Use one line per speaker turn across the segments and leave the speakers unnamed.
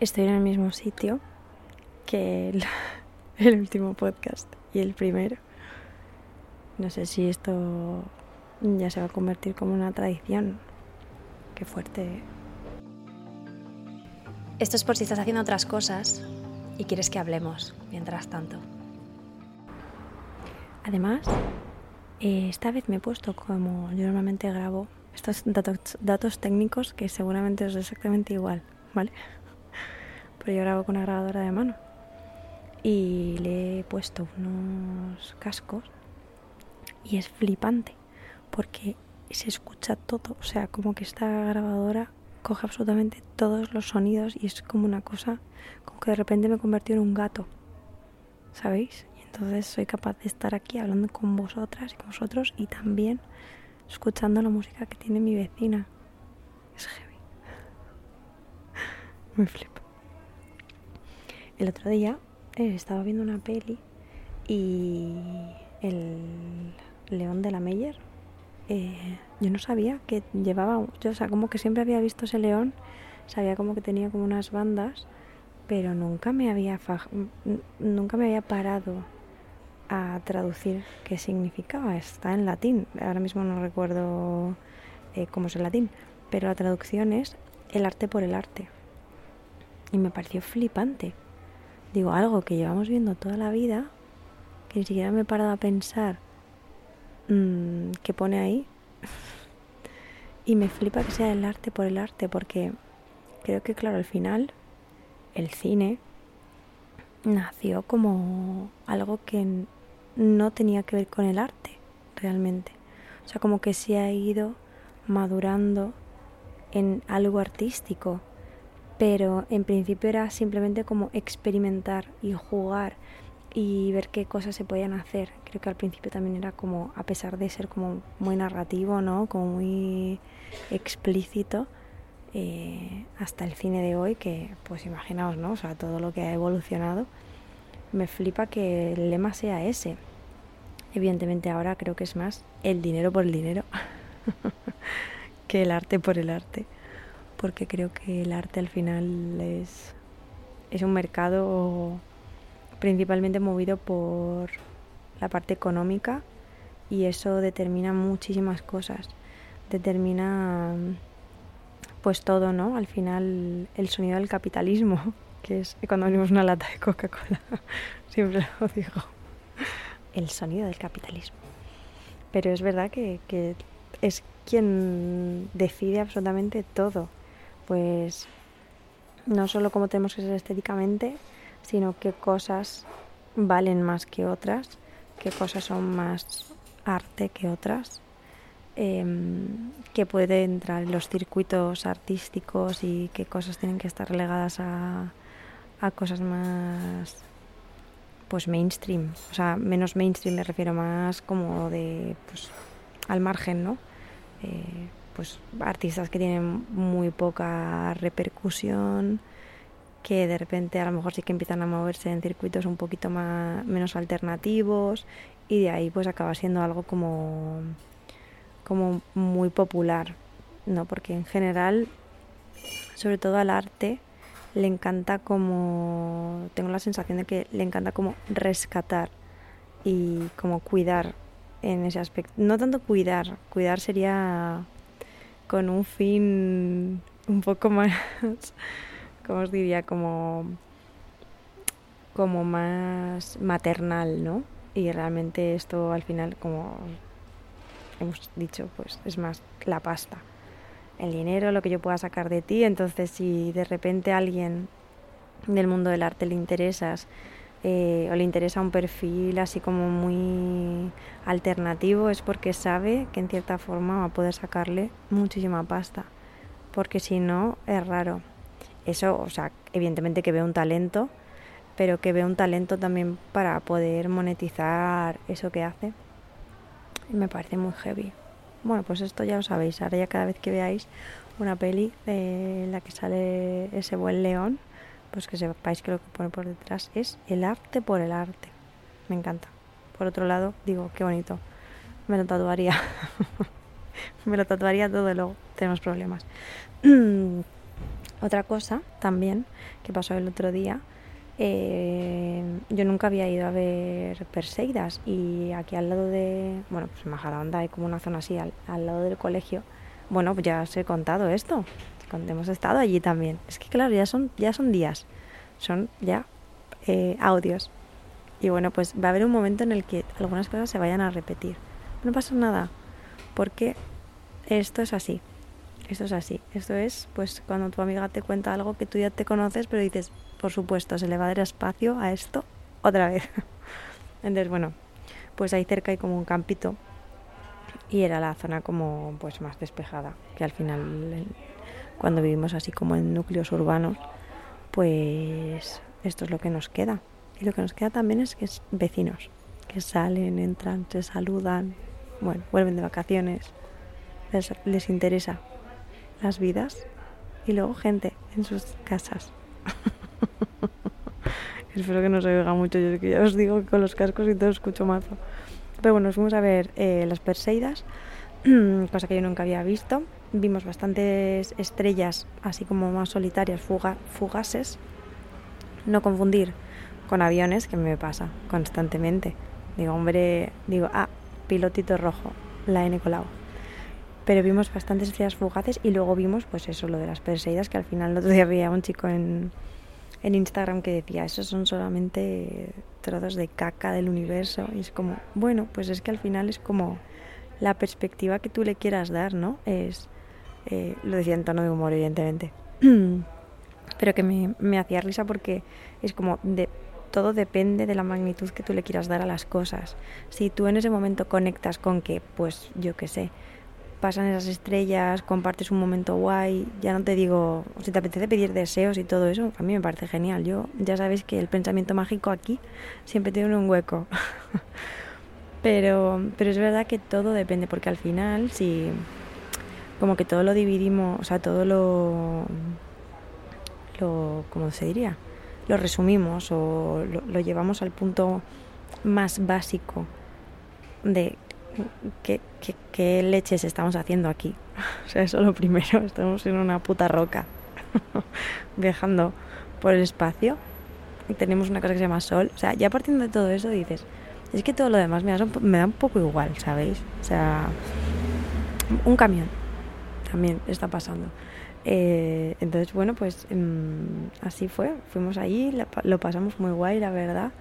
Estoy en el mismo sitio que el, el último podcast y el primero. No sé si esto ya se va a convertir como una tradición. Qué fuerte.
Esto es por si estás haciendo otras cosas y quieres que hablemos mientras tanto.
Además, eh, esta vez me he puesto como yo normalmente grabo estos datos, datos técnicos que seguramente es exactamente igual, ¿vale? Pero yo grabo con una grabadora de mano y le he puesto unos cascos y es flipante porque se escucha todo, o sea, como que esta grabadora coge absolutamente todos los sonidos y es como una cosa, como que de repente me convertido en un gato, ¿sabéis? Y entonces soy capaz de estar aquí hablando con vosotras y con vosotros y también escuchando la música que tiene mi vecina. Es heavy. Me flipo. El otro día eh, estaba viendo una peli y el León de la Meyer eh, yo no sabía que llevaba, yo, o sea, como que siempre había visto ese león, sabía como que tenía como unas bandas, pero nunca me había nunca me había parado a traducir qué significaba. Está en latín, ahora mismo no recuerdo eh, cómo es el latín, pero la traducción es el arte por el arte. Y me pareció flipante. Digo, algo que llevamos viendo toda la vida, que ni siquiera me he parado a pensar Mm, que pone ahí. y me flipa que sea el arte por el arte, porque creo que, claro, al final el cine nació como algo que no tenía que ver con el arte, realmente. O sea, como que se ha ido madurando en algo artístico, pero en principio era simplemente como experimentar y jugar y ver qué cosas se podían hacer. Creo que al principio también era como, a pesar de ser como muy narrativo, ¿no? Como muy explícito, eh, hasta el cine de hoy, que pues imaginaos, ¿no? O sea, todo lo que ha evolucionado. Me flipa que el lema sea ese. Evidentemente ahora creo que es más el dinero por el dinero que el arte por el arte. Porque creo que el arte al final es, es un mercado principalmente movido por la parte económica y eso determina muchísimas cosas. Determina pues todo, ¿no? Al final el sonido del capitalismo, que es cuando abrimos una lata de Coca-Cola, siempre lo digo, el sonido del capitalismo. Pero es verdad que, que es quien decide absolutamente todo, pues no solo cómo tenemos que ser estéticamente, sino qué cosas valen más que otras, qué cosas son más arte que otras, em, qué puede entrar en los circuitos artísticos y qué cosas tienen que estar relegadas a, a cosas más pues mainstream, o sea, menos mainstream me refiero más como de pues al margen, ¿no? Eh, pues artistas que tienen muy poca repercusión, que de repente a lo mejor sí que empiezan a moverse en circuitos un poquito más, menos alternativos y de ahí pues acaba siendo algo como, como muy popular, ¿no? Porque en general, sobre todo al arte, le encanta como, tengo la sensación de que le encanta como rescatar y como cuidar en ese aspecto. No tanto cuidar, cuidar sería con un fin un poco más ¿cómo os diría? Como, como más maternal, ¿no? Y realmente esto al final, como hemos dicho, pues es más la pasta. El dinero, lo que yo pueda sacar de ti. Entonces, si de repente alguien del mundo del arte le interesas eh, o le interesa un perfil así como muy alternativo, es porque sabe que en cierta forma va a poder sacarle muchísima pasta. Porque si no, es raro. eso, o sea, evidentemente que veo un talento, pero que veo un talento también para poder monetizar eso que hace. Y me parece muy heavy. Bueno, pues esto ya lo sabéis. Ahora ya cada vez que veáis una peli en la que sale ese buen león, pues que sepáis que lo que pone por detrás es el arte por el arte. Me encanta. Por otro lado, digo, qué bonito. Me lo tatuaría. me lo tatuaría todo luego. Tenemos problemas. Otra cosa también que pasó el otro día. Eh, yo nunca había ido a ver Perseidas y aquí al lado de, bueno, pues en Majadahonda hay como una zona así, al, al lado del colegio. Bueno, pues ya os he contado esto. Cuando hemos estado allí también. Es que claro, ya son, ya son días. Son ya eh, audios. Y bueno, pues va a haber un momento en el que algunas cosas se vayan a repetir. No pasa nada. Porque esto es así. Esto es así. Esto es, pues, cuando tu amiga te cuenta algo que tú ya te conoces, pero dices, por supuesto, se le va a dar espacio a esto otra vez. Entonces, bueno, pues ahí cerca hay como un campito y era la zona como pues más despejada, que al final cuando vivimos así como en núcleos urbanos, pues esto es lo que nos queda. Y lo que nos queda también es que es vecinos, que salen, entran, se saludan, bueno, vuelven de vacaciones, les, les interesa las vidas y luego gente en sus casas. Espero que no se oiga mucho, yo que ya os digo que con los cascos y todo escucho mazo. Pero bueno, nos fuimos a ver eh, las Perseidas, cosa que yo nunca había visto. Vimos bastantes estrellas, así como más solitarias, fuga, fugases. No confundir con aviones, que me pasa constantemente. Digo, hombre, digo, ah, pilotito rojo, la N Colau. Pero vimos bastantes estrellas fugaces y luego vimos, pues eso, lo de las Perseidas, que al final el otro día había un chico en, en Instagram que decía, esos son solamente trozos de caca del universo. Y es como, bueno, pues es que al final es como la perspectiva que tú le quieras dar, ¿no? Es, eh, lo decía en tono de humor, evidentemente. Pero que me, me hacía risa porque es como, de, todo depende de la magnitud que tú le quieras dar a las cosas. Si tú en ese momento conectas con que, pues yo qué sé, pasan esas estrellas, compartes un momento guay, ya no te digo, si te apetece pedir deseos y todo eso, a mí me parece genial. Yo ya sabéis que el pensamiento mágico aquí siempre tiene un hueco. pero, pero es verdad que todo depende, porque al final, si como que todo lo dividimos, o sea, todo lo, lo ¿cómo se diría? Lo resumimos o lo, llevamos al punto más básico de ¿qué, qué, leches estamos haciendo aquí? O sea, eso lo primero, estamos en una puta roca, viajando por el espacio y tenemos una cosa que se llama sol. O sea, ya partiendo de todo eso dices, es que todo lo demás me da, me da un poco igual, ¿sabéis? O sea, un camión también está pasando. Eh, entonces, bueno, pues mmm, así fue. Fuimos allí, lo pasamos muy guay, la verdad.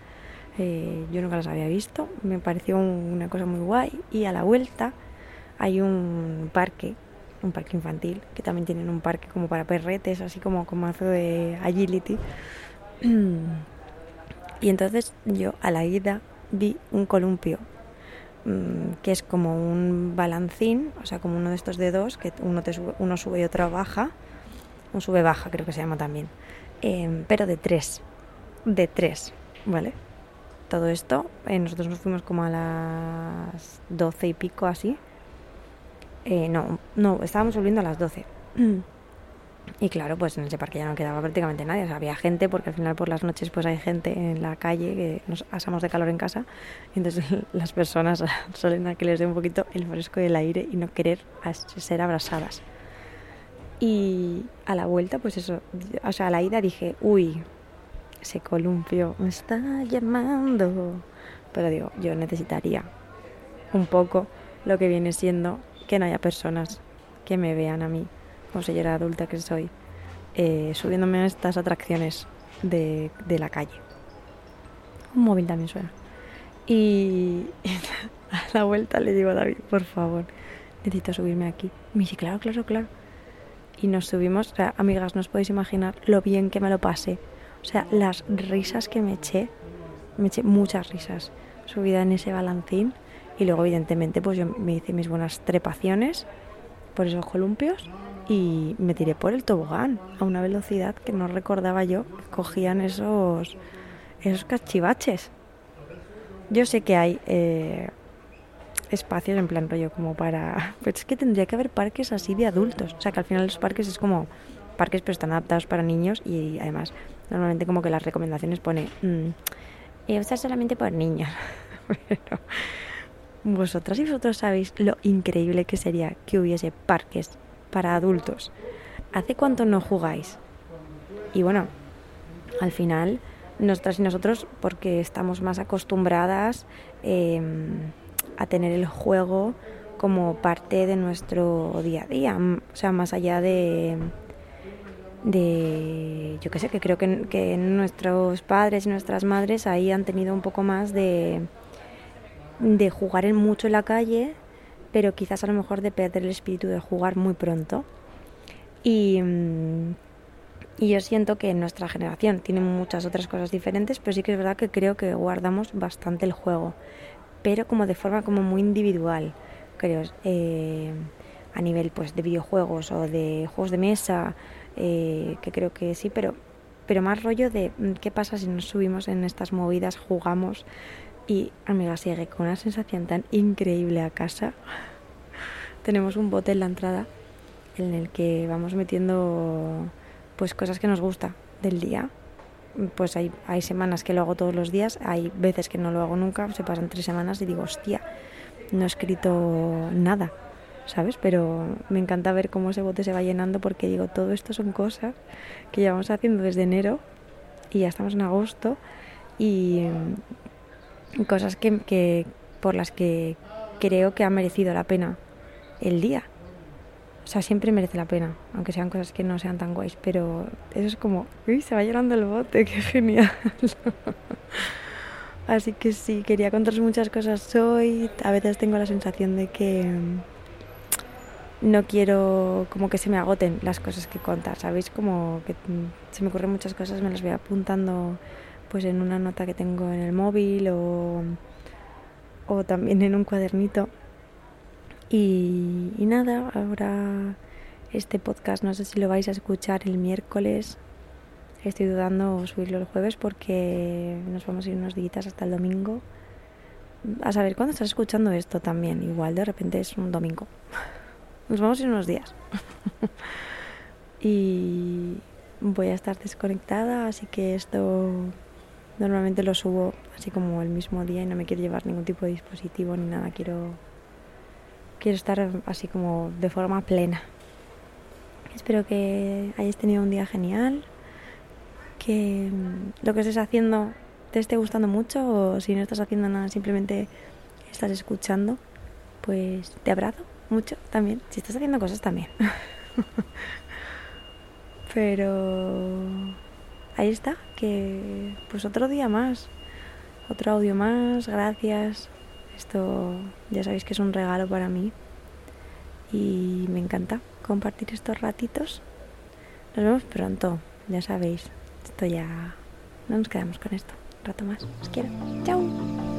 Eh, yo nunca las había visto, me pareció una cosa muy guay y a la vuelta hay un parque, un parque infantil, que también tienen un parque como para perretes, así como como hace de agility. Y entonces yo a la ida vi un columpio, que es como un balancín, o sea, como uno de estos dedos, que uno, te sube, uno sube y otro baja, un sube-baja creo que se llama también, eh, pero de tres, de tres, ¿vale? todo esto. Eh, nosotros nos fuimos como a las doce y pico así. Eh, no, no, estábamos volviendo a las doce. Y claro, pues en ese parque ya no quedaba prácticamente nadie. O sea, había gente, porque al final por las noches pues hay gente en la calle que nos asamos de calor en casa. Y entonces las personas suelen a que les dé un poquito el fresco del aire y no querer ser abrasadas. Y a la vuelta, pues eso, o sea, a la ida dije, uy, ese columpio me está llamando. Pero digo, yo necesitaría un poco lo que viene siendo que no haya personas que me vean a mí, señora adulta que soy, eh, subiéndome a estas atracciones de, de, la calle. Un móvil también suena. Y a la vuelta le digo a David, por favor, necesito subirme aquí. Me dice, claro, claro, claro. Y nos subimos, o sea, amigas, no os podéis imaginar lo bien que me lo pasé o sea, las risas que me eché, me eché muchas risas subida en ese balancín y luego evidentemente pues yo me hice mis buenas trepaciones por esos columpios y me tiré por el tobogán a una velocidad que no recordaba yo cogían esos, esos cachivaches. Yo sé que hay eh, espacios en plan rollo como para... Pero es que tendría que haber parques así de adultos. O sea, que al final los parques es como parques pero están adaptados para niños y además normalmente como que las recomendaciones pone mm, usar solamente por niños. pero vosotras y vosotros sabéis lo increíble que sería que hubiese parques para adultos. ¿Hace cuánto no jugáis? Y bueno, al final, nosotras y nosotros, porque estamos más acostumbradas em, a tener el juego como parte de nuestro día a día, o sea, más allá de, de yo qué sé, que creo que, nuestros padres y nuestras madres ahí han tenido un poco más de, de jugar mucho en la calle, pero quizás a lo mejor de perder el espíritu de jugar muy pronto. Y, mm, y yo siento que nuestra generación tiene muchas otras cosas diferentes, pero sí que es verdad que creo que guardamos bastante el juego, pero como de forma como muy individual, creo, eh, a nivel pues de videojuegos o de juegos de mesa, eh, que creo que sí, pero, pero más rollo de mm, qué pasa si nos subimos en estas movidas, jugamos y amiga sigue con una sensación tan increíble a casa. Tenemos un bote en la entrada en el que vamos metiendo pues cosas que nos gusta del día. Pues hay, hay semanas que lo hago todos los días, hay veces que no lo hago nunca, se pasan tres semanas y digo, hostia, no he escrito nada, ¿sabes? Pero me encanta ver cómo ese bote se va llenando porque digo, todo esto son cosas que llevamos haciendo desde enero y ya estamos en agosto y cosas que, que, por las que creo que ha merecido la pena el día. O sea, siempre merece la pena, aunque sean cosas que no sean tan guays, pero eso es como, uy, se va llenando el bote, qué genial. Así que sí, quería contaros muchas cosas hoy. A veces tengo la sensación de que mm, no quiero como que se me agoten las cosas que contar, ¿sabéis? Como que mm, se me ocurren muchas cosas, me las voy apuntando pues en una nota que tengo en el móvil o, o también en un cuadernito. Y, nada, ahora este podcast no sé si lo vais a escuchar el miércoles. Estoy dudando subirlo el jueves porque nos vamos a ir unos días hasta el domingo. A saber cuándo estás escuchando esto también. Igual de repente es un domingo. Nos vamos a ir unos días. y voy a estar desconectada, así que esto Normalmente lo subo así como el mismo día y no me quiero llevar ningún tipo de dispositivo ni nada. Quiero, quiero estar así como de forma plena. Espero que hayáis tenido un día genial, que lo que estés haciendo te esté gustando mucho o si no estás haciendo nada simplemente estás escuchando, pues te abrazo mucho también. Si estás haciendo cosas también. Pero ahí está, que pues otro día más, otro audio más, gracias. Esto ya sabéis que es un regalo para mí y me encanta compartir estos ratitos. Nos vemos pronto, ya sabéis. Esto ya no nos quedamos con esto. Un rato más. Os quiero. Chao.